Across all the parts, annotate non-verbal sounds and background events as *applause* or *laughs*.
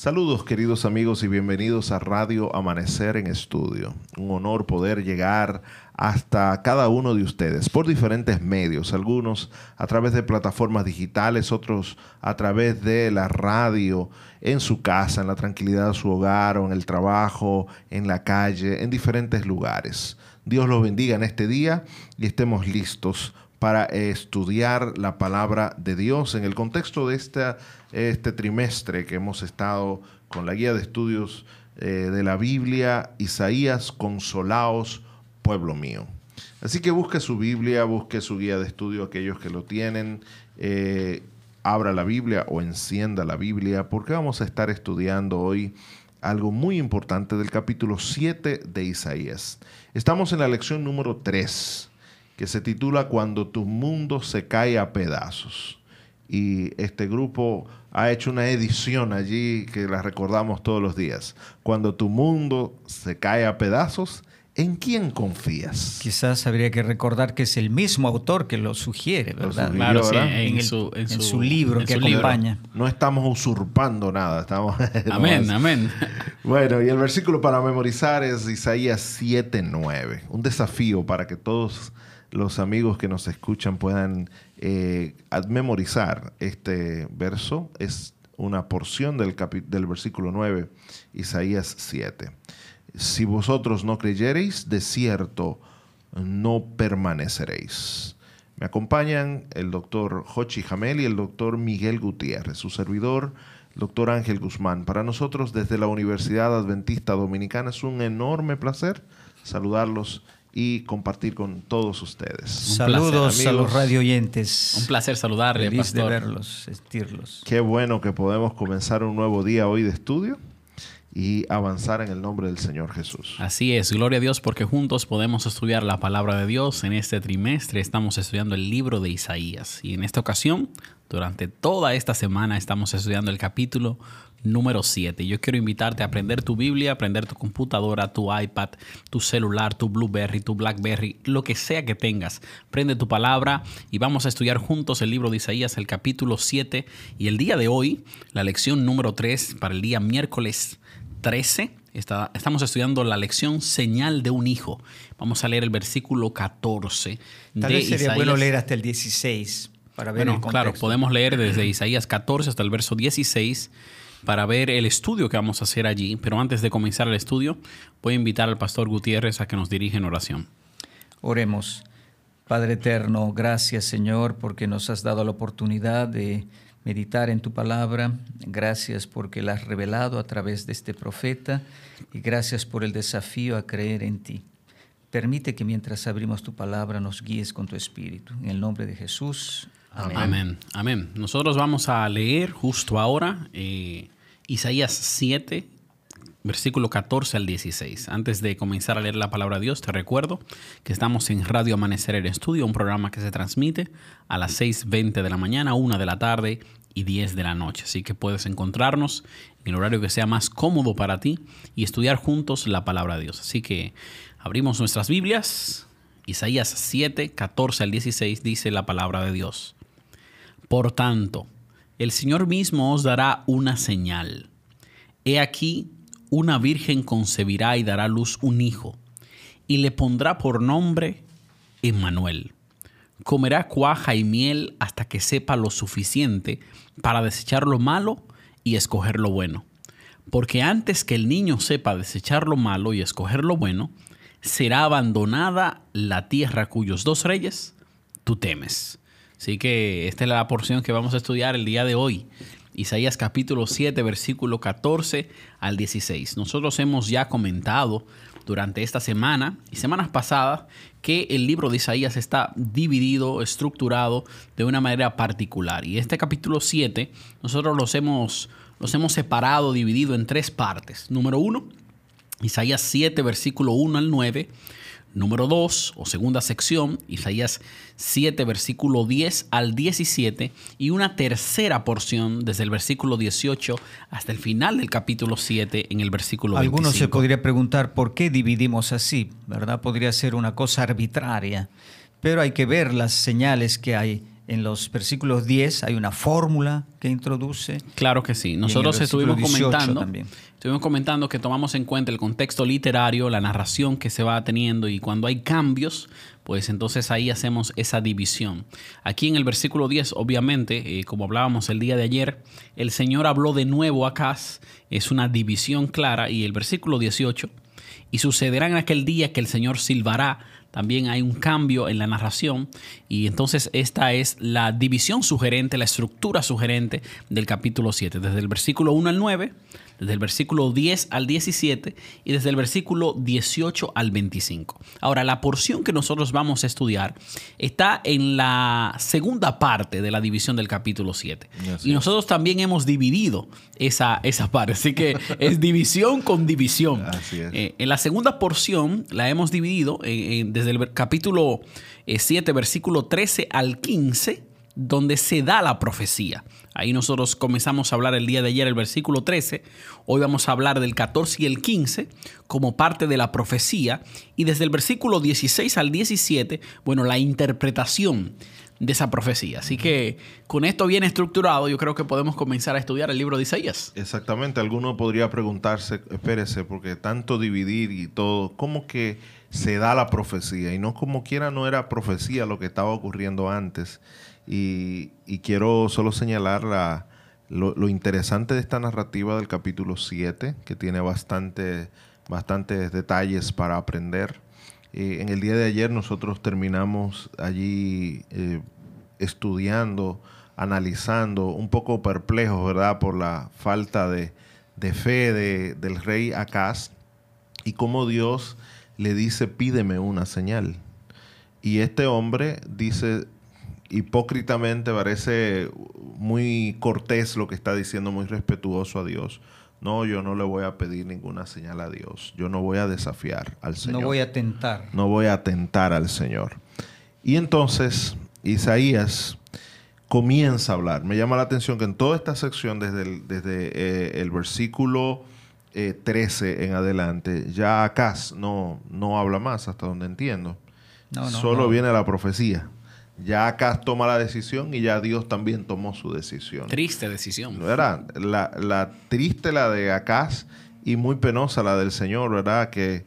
Saludos queridos amigos y bienvenidos a Radio Amanecer en Estudio. Un honor poder llegar hasta cada uno de ustedes por diferentes medios, algunos a través de plataformas digitales, otros a través de la radio, en su casa, en la tranquilidad de su hogar o en el trabajo, en la calle, en diferentes lugares. Dios los bendiga en este día y estemos listos para estudiar la palabra de Dios en el contexto de esta, este trimestre que hemos estado con la guía de estudios eh, de la Biblia, Isaías, consolaos, pueblo mío. Así que busque su Biblia, busque su guía de estudio, aquellos que lo tienen, eh, abra la Biblia o encienda la Biblia, porque vamos a estar estudiando hoy algo muy importante del capítulo 7 de Isaías. Estamos en la lección número 3 que se titula Cuando tu mundo se cae a pedazos. Y este grupo ha hecho una edición allí que la recordamos todos los días. Cuando tu mundo se cae a pedazos, ¿En quién confías? Quizás habría que recordar que es el mismo autor que lo sugiere, ¿verdad? claro, sí, en, su, en, su, libro que acompaña. No estamos usurpando nada, estamos... *laughs* Amén, amén. Bueno, y el versículo para memorizar es Isaías 7.9. Un desafío para que todos los amigos que nos escuchan puedan eh, memorizar este verso. Es una porción del, versículo 9, Isaías 7. Si vosotros no creyereis, de cierto no permaneceréis. Me acompañan el doctor Jochi Jamel y el doctor Miguel Gutiérrez, su servidor, doctor Ángel Guzmán. Para nosotros, desde la Universidad Adventista Dominicana, es un enorme placer saludarlos y compartir con todos ustedes. Saludos a los radio oyentes. Un placer saludarles. Feliz de verlos, sentirlos. Qué bueno que podemos comenzar un nuevo día hoy de estudio y avanzar en el nombre del Señor Jesús. Así es, gloria a Dios porque juntos podemos estudiar la palabra de Dios. En este trimestre estamos estudiando el libro de Isaías y en esta ocasión, durante toda esta semana, estamos estudiando el capítulo número 7. Yo quiero invitarte a aprender tu Biblia, aprender tu computadora, tu iPad, tu celular, tu Blueberry, tu Blackberry, lo que sea que tengas. Prende tu palabra y vamos a estudiar juntos el libro de Isaías, el capítulo 7. Y el día de hoy, la lección número 3 para el día miércoles 13. estamos estudiando la lección Señal de un Hijo. Vamos a leer el versículo 14. Tal vez sería bueno leer hasta el 16 para ver bueno, Claro, podemos leer desde Isaías 14 hasta el verso 16 para ver el estudio que vamos a hacer allí. Pero antes de comenzar el estudio, voy a invitar al pastor Gutiérrez a que nos dirija en oración. Oremos. Padre eterno, gracias Señor porque nos has dado la oportunidad de meditar en tu palabra. Gracias porque la has revelado a través de este profeta y gracias por el desafío a creer en ti. Permite que mientras abrimos tu palabra nos guíes con tu espíritu. En el nombre de Jesús. Amén. Amén. Nosotros vamos a leer justo ahora eh, Isaías 7, versículo 14 al 16. Antes de comenzar a leer la palabra de Dios, te recuerdo que estamos en Radio Amanecer en Estudio, un programa que se transmite a las 6.20 de la mañana, 1 de la tarde y 10 de la noche. Así que puedes encontrarnos en el horario que sea más cómodo para ti y estudiar juntos la palabra de Dios. Así que abrimos nuestras Biblias. Isaías 7, 14 al 16 dice la palabra de Dios. Por tanto, el Señor mismo os dará una señal. He aquí, una virgen concebirá y dará luz un hijo, y le pondrá por nombre Emmanuel. Comerá cuaja y miel hasta que sepa lo suficiente para desechar lo malo y escoger lo bueno. Porque antes que el niño sepa desechar lo malo y escoger lo bueno, será abandonada la tierra cuyos dos reyes tú temes. Así que esta es la porción que vamos a estudiar el día de hoy. Isaías capítulo 7, versículo 14 al 16. Nosotros hemos ya comentado durante esta semana y semanas pasadas que el libro de Isaías está dividido, estructurado de una manera particular. Y este capítulo 7 nosotros los hemos, los hemos separado, dividido en tres partes. Número uno, Isaías 7, versículo 1 al 9 número 2 o segunda sección, Isaías 7, versículo 10 al 17, y una tercera porción desde el versículo 18 hasta el final del capítulo 7 en el versículo 25. Algunos se podría preguntar por qué dividimos así, ¿verdad? Podría ser una cosa arbitraria, pero hay que ver las señales que hay En los versículos 10 hay una fórmula que introduce. Claro que sí. Nosotros estuvimos comentando, estuvimos comentando que tomamos en cuenta el contexto literario, la narración que se va teniendo y cuando hay cambios, pues entonces ahí hacemos esa división. Aquí en el versículo 10, obviamente, eh, como hablábamos el día de ayer, el Señor habló de nuevo acá, es una división clara, y el versículo 18, y sucederá en aquel día que el Señor silbará también hay un cambio en la narración y entonces esta es la división sugerente, la estructura sugerente del capítulo 7, desde el versículo 1 al 9 desde el versículo 10 al 17 y desde el versículo 18 al 25. Ahora, la porción que nosotros vamos a estudiar está en la segunda parte de la división del capítulo 7. y nosotros también hemos dividido esa, esa parte, así que es división con división. Eh, en la segunda porción la hemos dividido desde el capítulo 7, eh, versículo 13 al 15 donde se da la profecía. Ahí nosotros comenzamos a hablar el día de ayer el versículo 13, hoy vamos a hablar del 14 y el 15 como parte de la profecía y desde el versículo 16 al 17, bueno, la interpretación de esa profecía. Así que con esto bien estructurado, yo creo que podemos comenzar a estudiar el libro de Isaías. Exactamente, alguno podría preguntarse, espérese, porque tanto dividir y todo, ¿cómo que se da la profecía? Y no como quiera no era profecía lo que estaba ocurriendo antes. Y, quiero solo señalar lo, interesante de esta narrativa del capítulo 7, que tiene bastante, bastantes detalles para aprender. Eh, en el día de ayer nosotros terminamos allí eh, estudiando, analizando, un poco perplejos, ¿verdad?, por la falta de, fe del rey Acaz y cómo Dios le dice, pídeme una señal. Y este hombre dice, hipócritamente parece muy cortés lo que está diciendo, muy respetuoso a Dios. No, yo no le voy a pedir ninguna señal a Dios. Yo no voy a desafiar al Señor. No voy a tentar. No voy a tentar al Señor. Y entonces Isaías comienza a hablar. Me llama la atención que en toda esta sección, desde el, desde, eh, el versículo 13 eh, en adelante, ya Acaz no, no habla más, hasta donde entiendo. Solo viene la profecía. Ya acá toma la decisión y ya Dios también tomó su decisión. Triste decisión. ¿Verdad? La, la triste la de Acaz y muy penosa la del Señor, ¿verdad? Que,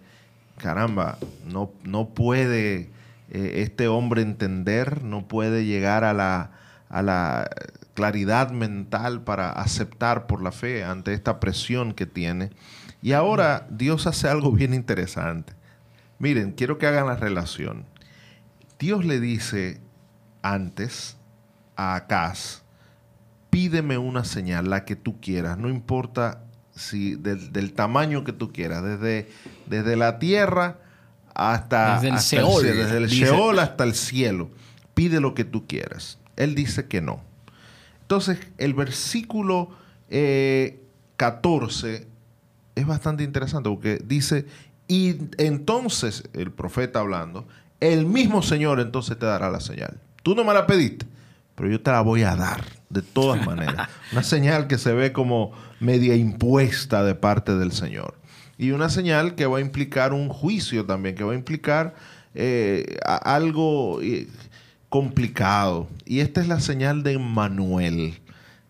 caramba, no, no puede eh, este hombre entender, no puede llegar a la, a la claridad mental para aceptar por la fe ante esta presión que tiene. Y ahora Dios hace algo bien interesante. Miren, quiero que hagan la relación. Dios le dice antes a Acaz, pídeme una señal, la que tú quieras, no importa si del, tamaño que tú quieras, desde, desde la tierra hasta, desde el, Sheol, hasta el cielo. Pide lo que tú quieras. Él dice que no. Entonces, el versículo 14 eh, es bastante interesante porque dice, y entonces el profeta hablando, el mismo Señor entonces te dará la señal. Tú no me la pediste, pero yo te la voy a dar de todas maneras. *laughs* Una señal que se ve como media impuesta de parte del Señor. Y una señal que va a implicar un juicio también, que va a implicar eh, algo eh, complicado. Y esta es la señal de Emmanuel.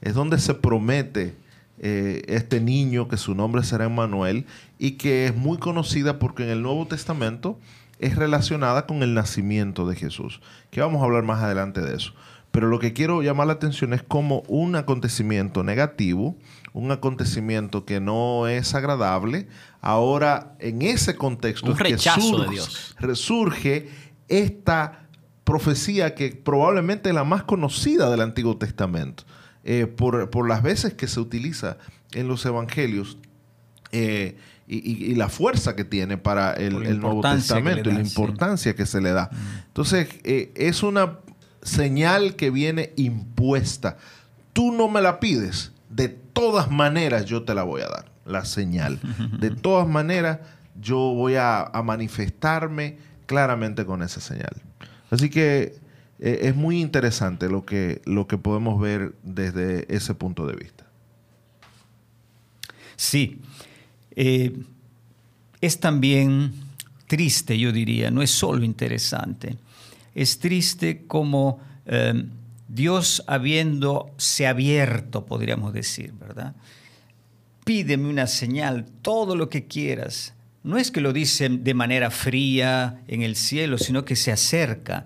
Es donde se promete eh, este niño que su nombre será Emmanuel y que es muy conocida porque en el Nuevo Testamento es relacionada con el nacimiento de Jesús, que vamos a hablar más adelante de eso. Pero lo que quiero llamar la atención es como un acontecimiento negativo, un acontecimiento que no es agradable, ahora en ese contexto un rechazo de Dios. resurge esta profecía que probablemente es la más conocida del Antiguo Testamento, eh, por, las veces que se utiliza en los evangelios. Eh, y, la fuerza que tiene para el, Nuevo Testamento y la importancia que se le da. Mm. Entonces, eh, es una señal que viene impuesta. Tú no me la pides, de todas maneras yo te la voy a dar, la señal. De *laughs* todas maneras yo voy a, manifestarme claramente con esa señal. Así que eh, es muy interesante lo que, lo que podemos ver desde ese punto de vista. Sí. Eh, es también triste, yo diría, no es solo interesante, es triste como em, Dios habiéndose abierto, podríamos decir, ¿verdad? Pídeme una señal, todo lo que quieras. No es que lo dice de manera fría en el cielo, sino que se acerca.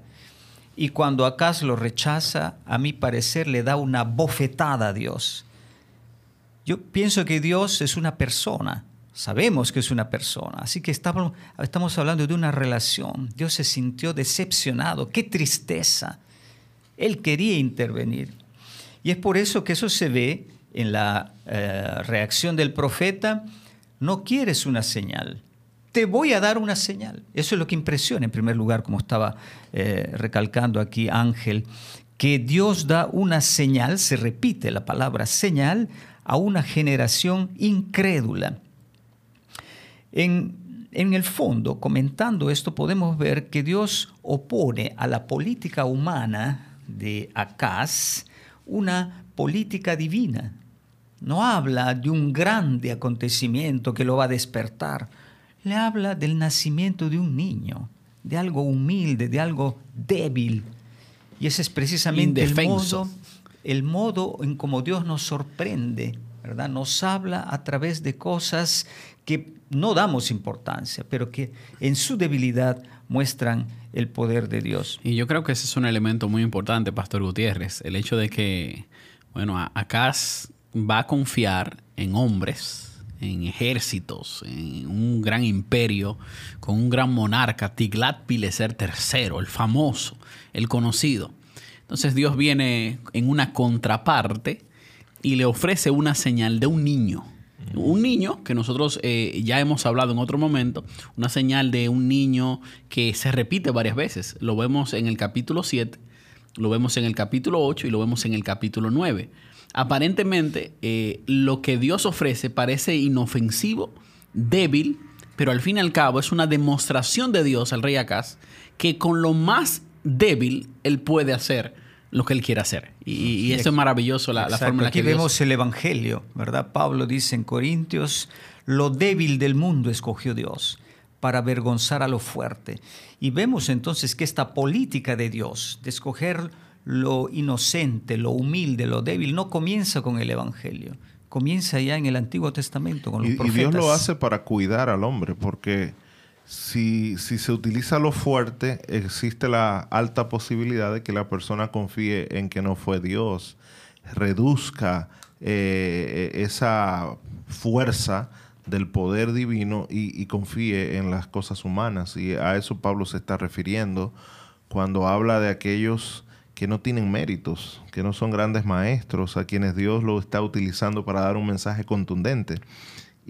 Y cuando Acaz lo rechaza, a mi parecer le da una bofetada a Dios. Yo pienso que Dios es una persona, sabemos que es una persona, así que estamos, hablando de una relación. Dios se sintió decepcionado, qué tristeza. Él quería intervenir. Y es por eso que eso se ve en la eh, reacción del profeta. No quieres una señal, te voy a dar una señal. Eso es lo que impresiona en primer lugar, como estaba eh, recalcando aquí Ángel, que Dios da una señal, se repite la palabra señal, a una generación incrédula. En, en el fondo, comentando esto, podemos ver que Dios opone a la política humana de Acaz una política divina. No habla de un grande acontecimiento que lo va a despertar. Le habla del nacimiento de un niño, de algo humilde, de algo débil. Y ese es precisamente el modo, el modo en cómo Dios nos sorprende, ¿verdad? Nos habla a través de cosas que no damos importancia, pero que en su debilidad muestran el poder de Dios. Y yo creo que ese es un elemento muy importante, Pastor Gutiérrez, el hecho de que, bueno, Acaz va a confiar en hombres, en ejércitos, en un gran imperio, con un gran monarca, Tiglat-Pileser III, el famoso, el conocido. Entonces Dios viene en una contraparte y le ofrece una señal de un niño un niño, que nosotros eh, ya hemos hablado en otro momento, una señal de un niño que se repite varias veces. Lo vemos en el capítulo 7, lo vemos en el capítulo 8 y lo vemos en el capítulo 9. Aparentemente, eh, lo que Dios ofrece parece inofensivo, débil, pero al fin y al cabo es una demostración de Dios al rey Acaz que con lo más débil él puede hacer lo que Él quiere hacer. Y, eso es maravilloso, la, forma en la Aquí vemos el Evangelio, ¿verdad? Pablo dice en Corintios, lo débil del mundo escogió Dios para avergonzar a lo fuerte. Y vemos entonces que esta política de Dios, de escoger lo inocente, lo humilde, lo débil, no comienza con el Evangelio. Comienza ya en el Antiguo Testamento con los profetas. Y Dios lo hace para cuidar al hombre, porque si, se utiliza lo fuerte, existe la alta posibilidad de que la persona confíe en que no fue Dios, reduzca eh, esa fuerza del poder divino y, confíe en las cosas humanas. Y a eso Pablo se está refiriendo cuando habla de aquellos que no tienen méritos, que no son grandes maestros, a quienes Dios lo está utilizando para dar un mensaje contundente.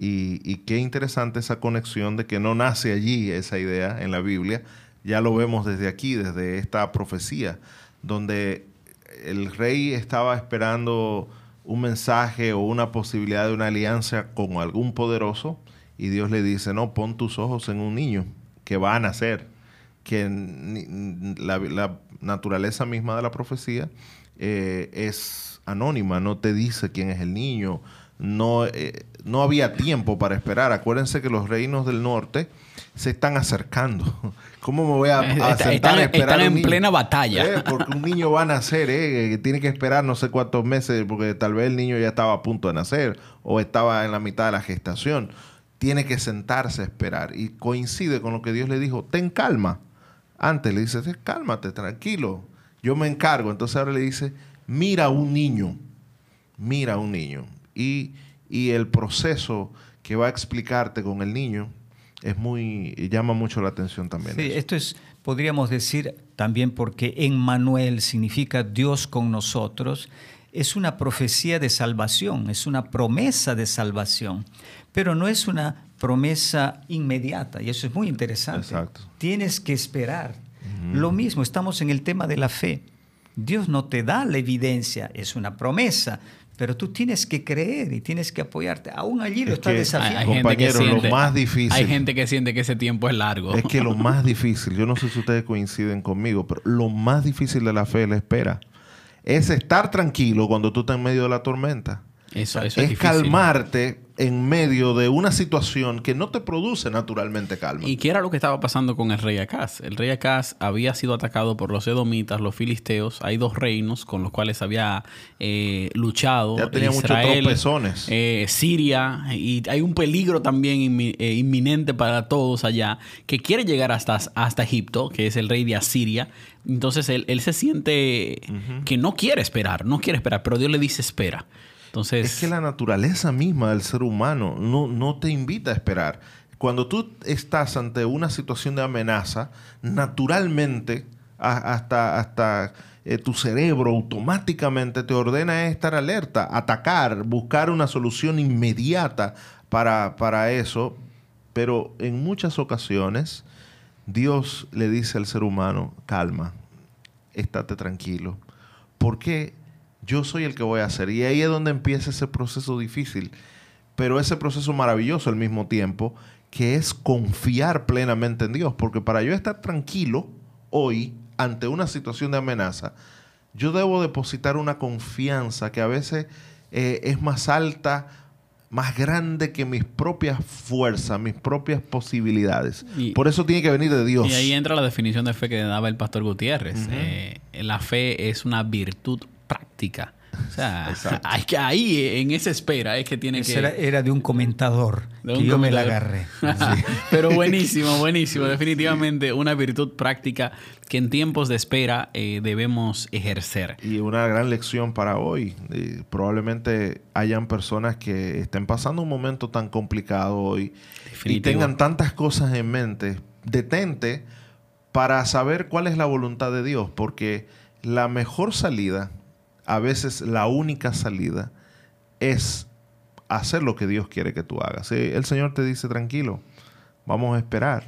Y, qué interesante esa conexión de que no nace allí esa idea en la Biblia, ya lo vemos desde aquí, desde esta profecía, donde el rey estaba esperando un mensaje o una posibilidad de una alianza con algún poderoso y Dios le dice, no, pon tus ojos en un niño que va a nacer, que la, naturaleza misma de la profecía eh, es anónima, no te dice quién es el niño, no, eh, no había tiempo para esperar. Acuérdense que los reinos del norte se están acercando. *laughs* ¿Cómo me voy a, a están, esperar? en plena batalla. Eh, porque un niño va a nacer, eh, tiene que esperar no sé cuántos meses, porque tal vez el niño ya estaba a punto de nacer o estaba en la mitad de la gestación. Tiene que sentarse a esperar. Y coincide con lo que Dios le dijo, ten calma. Antes le dice, cálmate, tranquilo, yo me encargo. Entonces ahora le dice, mira a un niño, mira a un niño y, el proceso que va a explicarte con el niño es muy llama mucho la atención también. Sí, esto es podríamos decir también porque en Manuel significa Dios con nosotros, es una profecía de salvación, es una promesa de salvación, pero no es una promesa inmediata y eso es muy interesante. Exacto. Tienes que esperar. Lo mismo, estamos en el tema de la fe. Dios no te da la evidencia, es una promesa, pero tú tienes que creer y tienes que apoyarte. Aún allí lo está desafiando. Hay, Compañero, lo más difícil. Hay gente que siente que ese tiempo es largo. Es que lo más difícil, yo no sé si ustedes coinciden conmigo, pero lo más difícil de la fe es la espera. Es estar tranquilo cuando tú estás en medio de la tormenta. Eso, eso es, es calmarte en medio de una situación que no te produce naturalmente calma. ¿Y qué era lo que estaba pasando con el rey Acaz? El rey Acaz había sido atacado por los edomitas, los filisteos. Hay dos reinos con los cuales había eh, luchado. Ya tenía Israel, muchos tropezones. eh, Siria. Y hay un peligro también inmi- eh, inminente para todos allá que quiere llegar hasta, hasta Egipto, que es el rey de Asiria. Entonces él, él se siente que no quiere esperar, no quiere esperar, pero Dios le dice espera. Entonces, Es que la naturaleza misma del ser humano no, no te invita a esperar. Cuando tú estás ante una situación de amenaza, naturalmente, hasta, hasta eh, tu cerebro automáticamente te ordena estar alerta, atacar, buscar una solución inmediata para, para eso. Pero en muchas ocasiones, Dios le dice al ser humano, calma, estate tranquilo. Porque yo soy el que voy a hacer. Y ahí es donde empieza ese proceso difícil, pero ese proceso maravilloso al mismo tiempo, que es confiar plenamente en Dios. Porque para yo estar tranquilo hoy ante una situación de amenaza, yo debo depositar una confianza que a veces eh, es más alta, más grande que mis propias fuerzas, mis propias posibilidades. Y- Por eso tiene que venir de Dios. Y ahí entra la definición de fe que daba el pastor Gutiérrez. Eh, la fe es una virtud práctica. O sea, *laughs* hay que ahí, en esa espera, es que tiene que... era, era de un comentador de que un yo me la agarré. *laughs* Pero *laughs* buenísimo, buenísimo. Definitivamente una virtud práctica que en tiempos de espera eh, debemos ejercer. Y una gran lección para hoy. Eh, probablemente hayan personas que estén pasando un momento tan complicado hoy y tengan tantas cosas en mente. Detente para saber cuál es la voluntad de Dios, porque la mejor salida, a veces la única salida, es hacer lo que Dios quiere que tú hagas. El Señor te dice, tranquilo, vamos a esperar.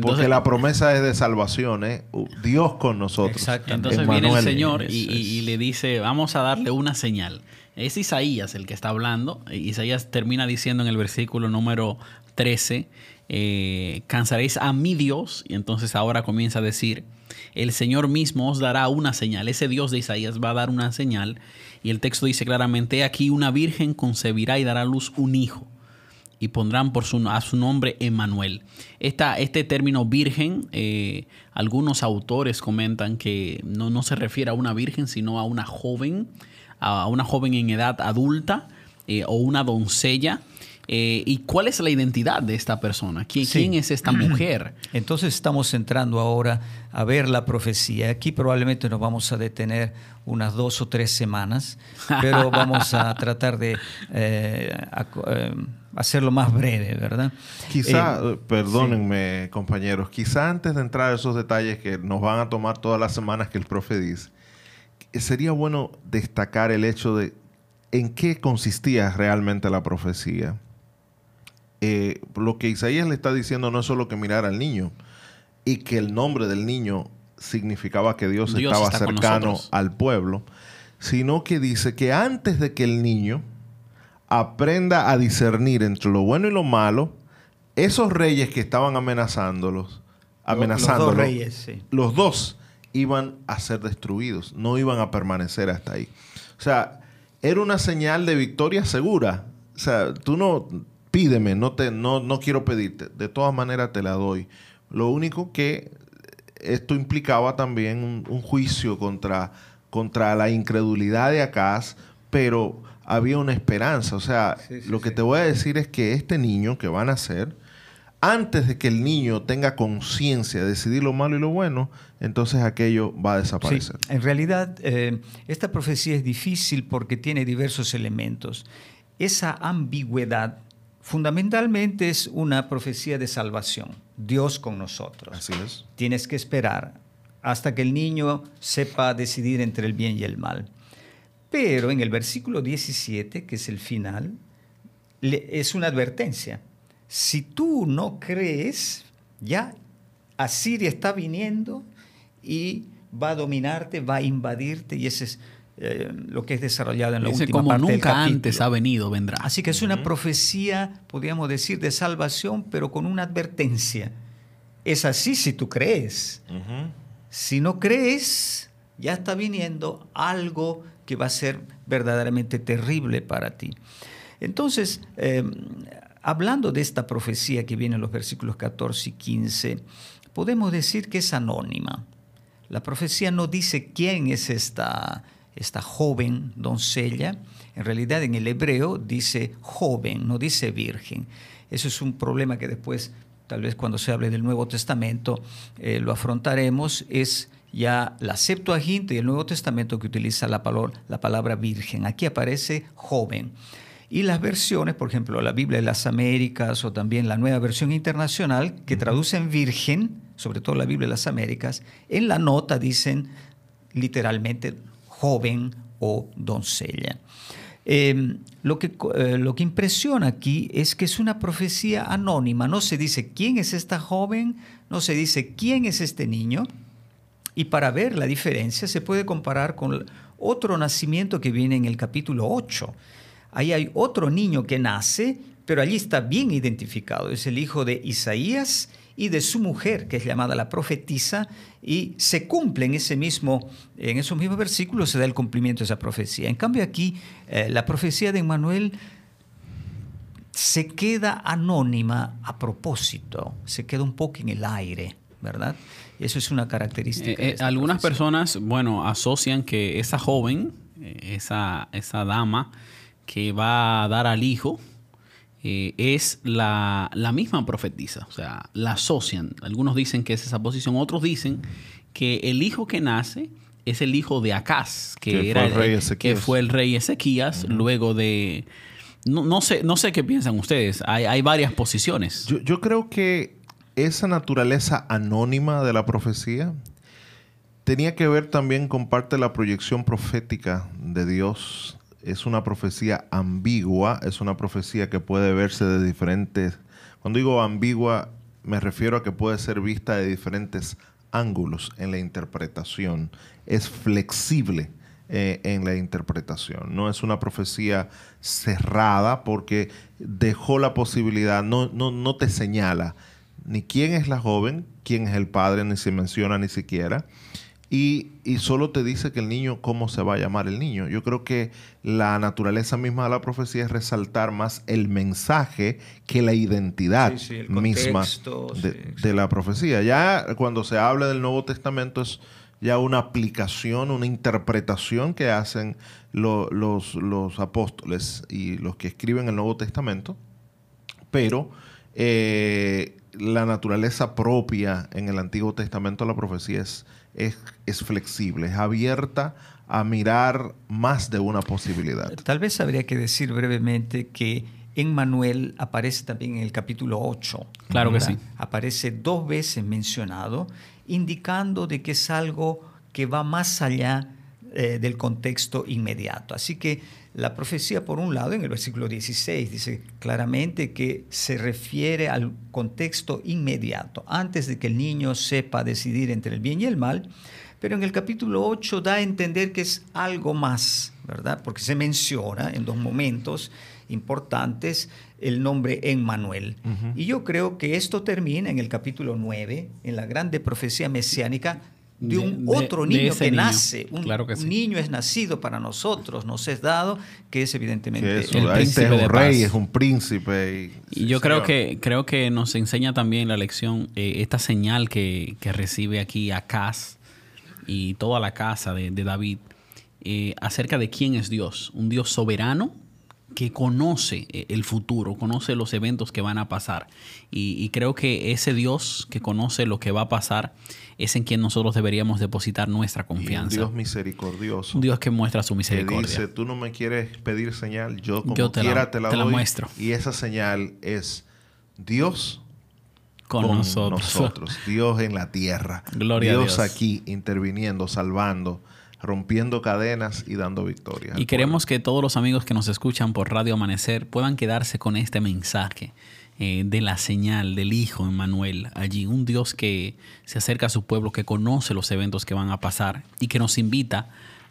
porque la promesa es de salvación, ¿eh? Dios con nosotros. Exacto. Entonces viene el. Señor y, y le dice, vamos a darle una señal. Es Isaías el que está hablando. Isaías termina diciendo en el versículo número 13, eh, cansaréis a mi Dios. Y entonces ahora comienza a decir, el Señor mismo os dará una señal. Ese Dios de Isaías va a dar una señal. Y el texto dice claramente, "He aquí una virgen concebirá y dará a luz un hijo y pondrán por su, a su nombre Emanuel. Esta, este término virgen, eh, algunos autores comentan que no, no se refiere a una virgen, sino a una joven, a una joven en edad adulta eh, o una doncella. Eh, ¿Y cuál es la identidad de esta persona? ¿Quién, Sí. quién es esta mujer? *clears throat* Entonces estamos entrando ahora a ver la profecía. Aquí probablemente nos vamos a detener unas dos o tres semanas, pero *laughs* vamos a tratar de eh, eh, hacerlo más breve, ¿verdad? Quizá, perdónenme compañeros, quizá antes de entrar a esos detalles que nos van a tomar todas las semanas que el profe dice, sería bueno destacar el hecho de en qué consistía realmente la profecía. Eh, lo que Isaías le está diciendo no es solo que mirara al niño y que el nombre del niño significaba que Dios, Dios estaba cercano al pueblo, sino que dice que antes de que el niño aprenda a discernir entre lo bueno y lo malo, esos reyes que estaban amenazándolos, amenazándolos, Los dos reyes, sí. los dos iban a ser destruidos, no iban a permanecer hasta ahí. O sea, era una señal de victoria segura. O sea, tú no pídeme, no te no, no quiero pedirte, de todas maneras te la doy. Lo único que esto implicaba también un, un juicio contra, contra la incredulidad de Acaz, pero había una esperanza. O sea, Sí, sí, lo que sí. te voy a decir es que este niño que van a nacer, antes de que el niño tenga conciencia de decidir lo malo y lo bueno, entonces aquello va a desaparecer. en realidad, eh, esta profecía es difícil porque tiene diversos elementos. Esa ambigüedad fundamentalmente es una profecía de salvación, Dios con nosotros. Así es. Tienes que esperar hasta que el niño sepa decidir entre el bien y el mal. Pero en el versículo 17, que es el final, es una advertencia. Si tú no crees, ya Asiria está viniendo y va a dominarte, va a invadirte, y ese es eh, lo que es desarrollado en la Dice, última como parte del nunca antes ha venido, vendrá. Así que es una profecía, podríamos decir, de salvación, pero con una advertencia. Es así si tú crees. Si no crees, ya está viniendo algo que va a ser verdaderamente terrible para ti. Entonces, eh, hablando de esta profecía que viene en los versículos 14 y 15, podemos decir que es anónima. La profecía no dice quién es esta, esta joven doncella. En realidad en el hebreo dice joven, no dice virgen. Eso es un problema que después, tal vez cuando se hable del Nuevo Testamento, eh, lo afrontaremos. Es ya la Septuaginta y el Nuevo Testamento que utiliza la palabra, la palabra virgen. Aquí aparece joven. Y las versiones, por ejemplo, la Biblia de las Américas o también la nueva versión internacional, que traducen virgen, sobre todo la Biblia de las Américas, en la nota dicen literalmente joven o doncella. Em, lo, que, eh, lo que impresiona aquí es que es una profecía anónima, no se dice quién es esta joven, no se dice quién es este niño, y para ver la diferencia se puede comparar con otro nacimiento que viene en el capítulo 8. Ahí hay otro niño que nace, pero allí está bien identificado, es el hijo de Isaías y de su mujer, que es llamada la profetisa, y se cumple en, ese mismo, en esos mismos versículos, se da el cumplimiento de esa profecía. En cambio aquí, eh, la profecía de Emmanuel se queda anónima a propósito, se queda un poco en el aire, ¿verdad? Eso es una característica. Eh, eh, algunas personas, bueno, asocian que esa joven, esa, esa dama que va a dar al hijo, eh, es la, misma profetisa, o sea, la asocian. Algunos dicen que es esa posición, otros dicen que el hijo que nace es el hijo de Acaz, que, era fue el, rey que fue el rey Ezequías, luego de... No, sé, no sé qué piensan ustedes, hay, varias posiciones. Yo, yo creo que esa naturaleza anónima de la profecía tenía que ver también con parte de la proyección profética de Dios es una profecía ambigua, es una profecía que puede verse de diferentes... Cuando digo ambigua, me refiero a que puede ser vista de diferentes ángulos en la interpretación. Es flexible eh, en la interpretación. No es una profecía cerrada porque dejó la posibilidad, no, no, no te señala ni quién es la joven, quién es el padre, ni se menciona ni siquiera y, solo te dice que el niño, cómo se va a llamar el niño. Yo creo que la naturaleza misma de la profecía es resaltar más el mensaje que la identidad misma de, la profecía. Ya cuando se habla del Nuevo Testamento es ya una aplicación, una interpretación que hacen los, los apóstoles y los que escriben el Nuevo Testamento, pero eh, la naturaleza propia en el Antiguo Testamento de la profecía es es, flexible, es abierta a mirar más de una posibilidad. Tal vez habría que decir brevemente que en Manuel aparece también en el capítulo 8. Claro que sí. Aparece dos veces mencionado, indicando de que es algo que va más allá eh, del contexto inmediato. Así que la profecía, por un lado, en el versículo 16, dice claramente que se refiere al contexto inmediato, antes de que el niño sepa decidir entre el bien y el mal, pero en el capítulo 8 da a entender que es algo más, ¿verdad? Porque se menciona en dos momentos importantes el nombre Emmanuel. Y yo creo que esto termina en el capítulo 9, en la grande profecía mesiánica, de un otro niño que nace. Un, niño es nacido para nosotros, nos es dado, que es evidentemente el príncipe es un rey, es un príncipe. Y, yo creo que, creo que nos enseña también la lección, eh, esta señal que, recibe aquí Acaz y toda la casa de, David, eh, acerca de quién es Dios. Un Dios soberano que conoce eh, el futuro, conoce los eventos que van a pasar. Y, creo que ese Dios que conoce lo que va a pasar es en quien nosotros deberíamos depositar nuestra confianza. un Dios misericordioso. Un Dios que muestra su misericordia. dice, tú no me quieres pedir señal, yo como quiera te, la, muestro. Y esa señal es Dios con, nosotros. Dios en la tierra. Gloria Dios, a Dios aquí interviniendo, salvando rompiendo cadenas y dando victoria. Y queremos que todos los amigos que nos escuchan por Radio Amanecer puedan quedarse con este mensaje eh, de la señal del Hijo Emmanuel allí, un Dios que se acerca a su pueblo, que conoce los eventos que van a pasar y que nos invita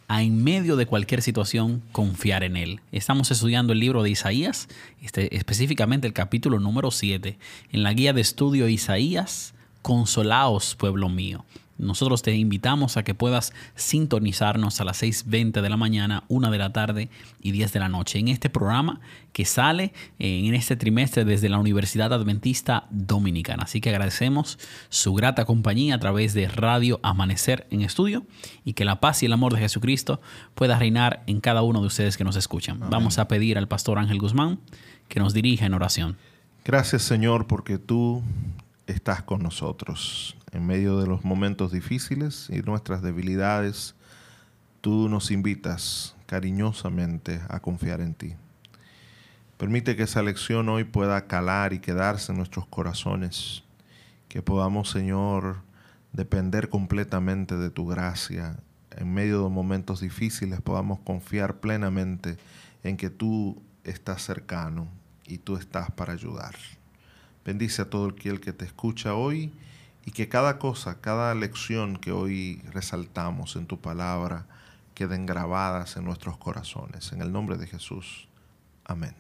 a en medio de cualquier situación confiar en Él. Estamos estudiando el libro de Isaías, este, específicamente el capítulo número 7, en la guía de estudio Isaías, Consolaos, pueblo mío nosotros te invitamos a que puedas sintonizarnos a las 6.20 de la mañana, 1 de la tarde y 10 de la noche en este programa que sale eh, en este trimestre desde la Universidad Adventista Dominicana. Así que agradecemos su grata compañía a través de Radio Amanecer en Estudio y que la paz y el amor de Jesucristo pueda reinar en cada uno de ustedes que nos escuchan. Vamos a pedir al pastor Ángel Guzmán que nos dirija en oración. Gracias Señor porque tú estás con nosotros en medio de los momentos difíciles y nuestras debilidades. Tú nos invitas cariñosamente a confiar en ti. Permite que esa lección hoy pueda calar y quedarse en nuestros corazones, que podamos, Señor, depender completamente de tu gracia. En medio de momentos difíciles podamos confiar plenamente en que tú estás cercano y tú estás para ayudar. Bendice a todo el que te escucha hoy y que cada cosa, cada lección que hoy resaltamos en tu palabra queden grabadas en nuestros corazones. En el nombre de Jesús. Amén.